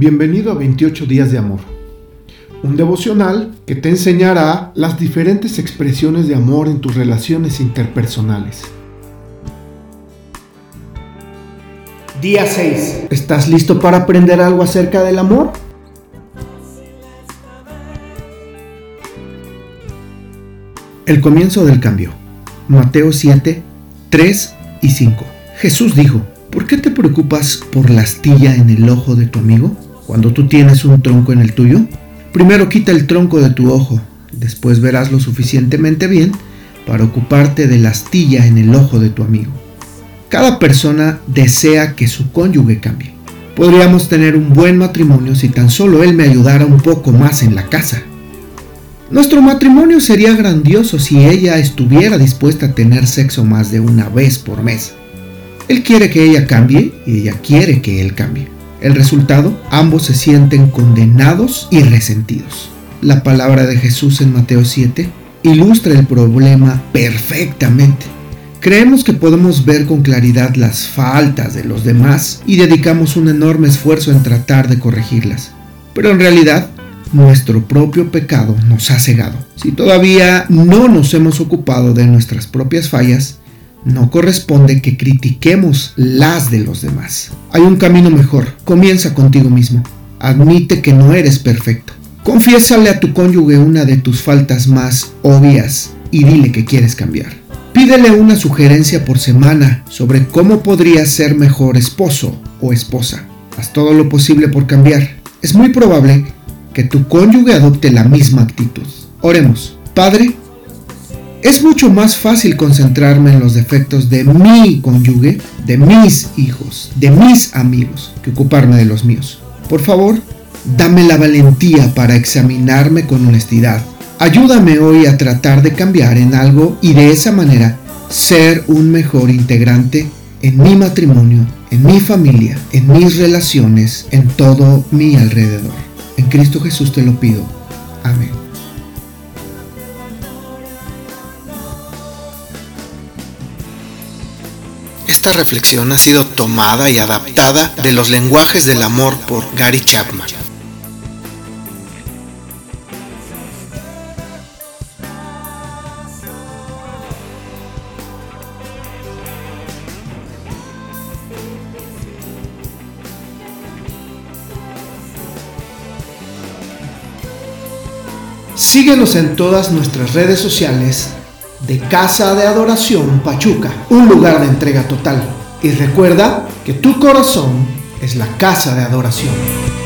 Bienvenido a 28 días de amor. Un devocional que te enseñará las diferentes expresiones de amor en tus relaciones interpersonales. Día 6. ¿Estás listo para aprender algo acerca del amor? El comienzo del cambio. Mateo 7, 3 y 5. Jesús dijo, ¿por qué te preocupas por la astilla en el ojo de tu amigo cuando tú tienes un tronco en el tuyo? Primero quita el tronco de tu ojo, después verás lo suficientemente bien para ocuparte de la astilla en el ojo de tu amigo. Cada persona desea que su cónyuge cambie. Podríamos tener un buen matrimonio si tan solo él me ayudara un poco más en la casa. Nuestro matrimonio sería grandioso si ella estuviera dispuesta a tener sexo más de una vez por mes. Él quiere que ella cambie y ella quiere que él cambie. El resultado, ambos se sienten condenados y resentidos. La palabra de Jesús en Mateo 7 ilustra el problema perfectamente. Creemos que podemos ver con claridad las faltas de los demás y dedicamos un enorme esfuerzo en tratar de corregirlas. Pero en realidad, nuestro propio pecado nos ha cegado. Si todavía no nos hemos ocupado de nuestras propias fallas, no corresponde que critiquemos las de los demás. Hay un camino mejor. Comienza contigo mismo. Admite que no eres perfecto. Confiésale a tu cónyuge una de tus faltas más obvias y dile que quieres cambiar. Pídele una sugerencia por semana sobre cómo podría ser mejor esposo o esposa. Haz todo lo posible por cambiar. Es muy probable que tu cónyuge adopte la misma actitud. Oremos. Padre, es mucho más fácil concentrarme en los defectos de mi cónyuge, de mis hijos, de mis amigos, que ocuparme de los míos. Por favor, dame la valentía para examinarme con honestidad. Ayúdame hoy a tratar de cambiar en algo y de esa manera ser un mejor integrante en mi matrimonio, en mi familia, en mis relaciones, en todo mi alrededor. En Cristo Jesús te lo pido. Amén. Esta reflexión ha sido tomada y adaptada de los lenguajes del amor por Gary Chapman. Síguenos en todas nuestras redes sociales de Casa de Adoración Pachuca, un lugar de entrega total. Y recuerda que tu corazón es la casa de adoración.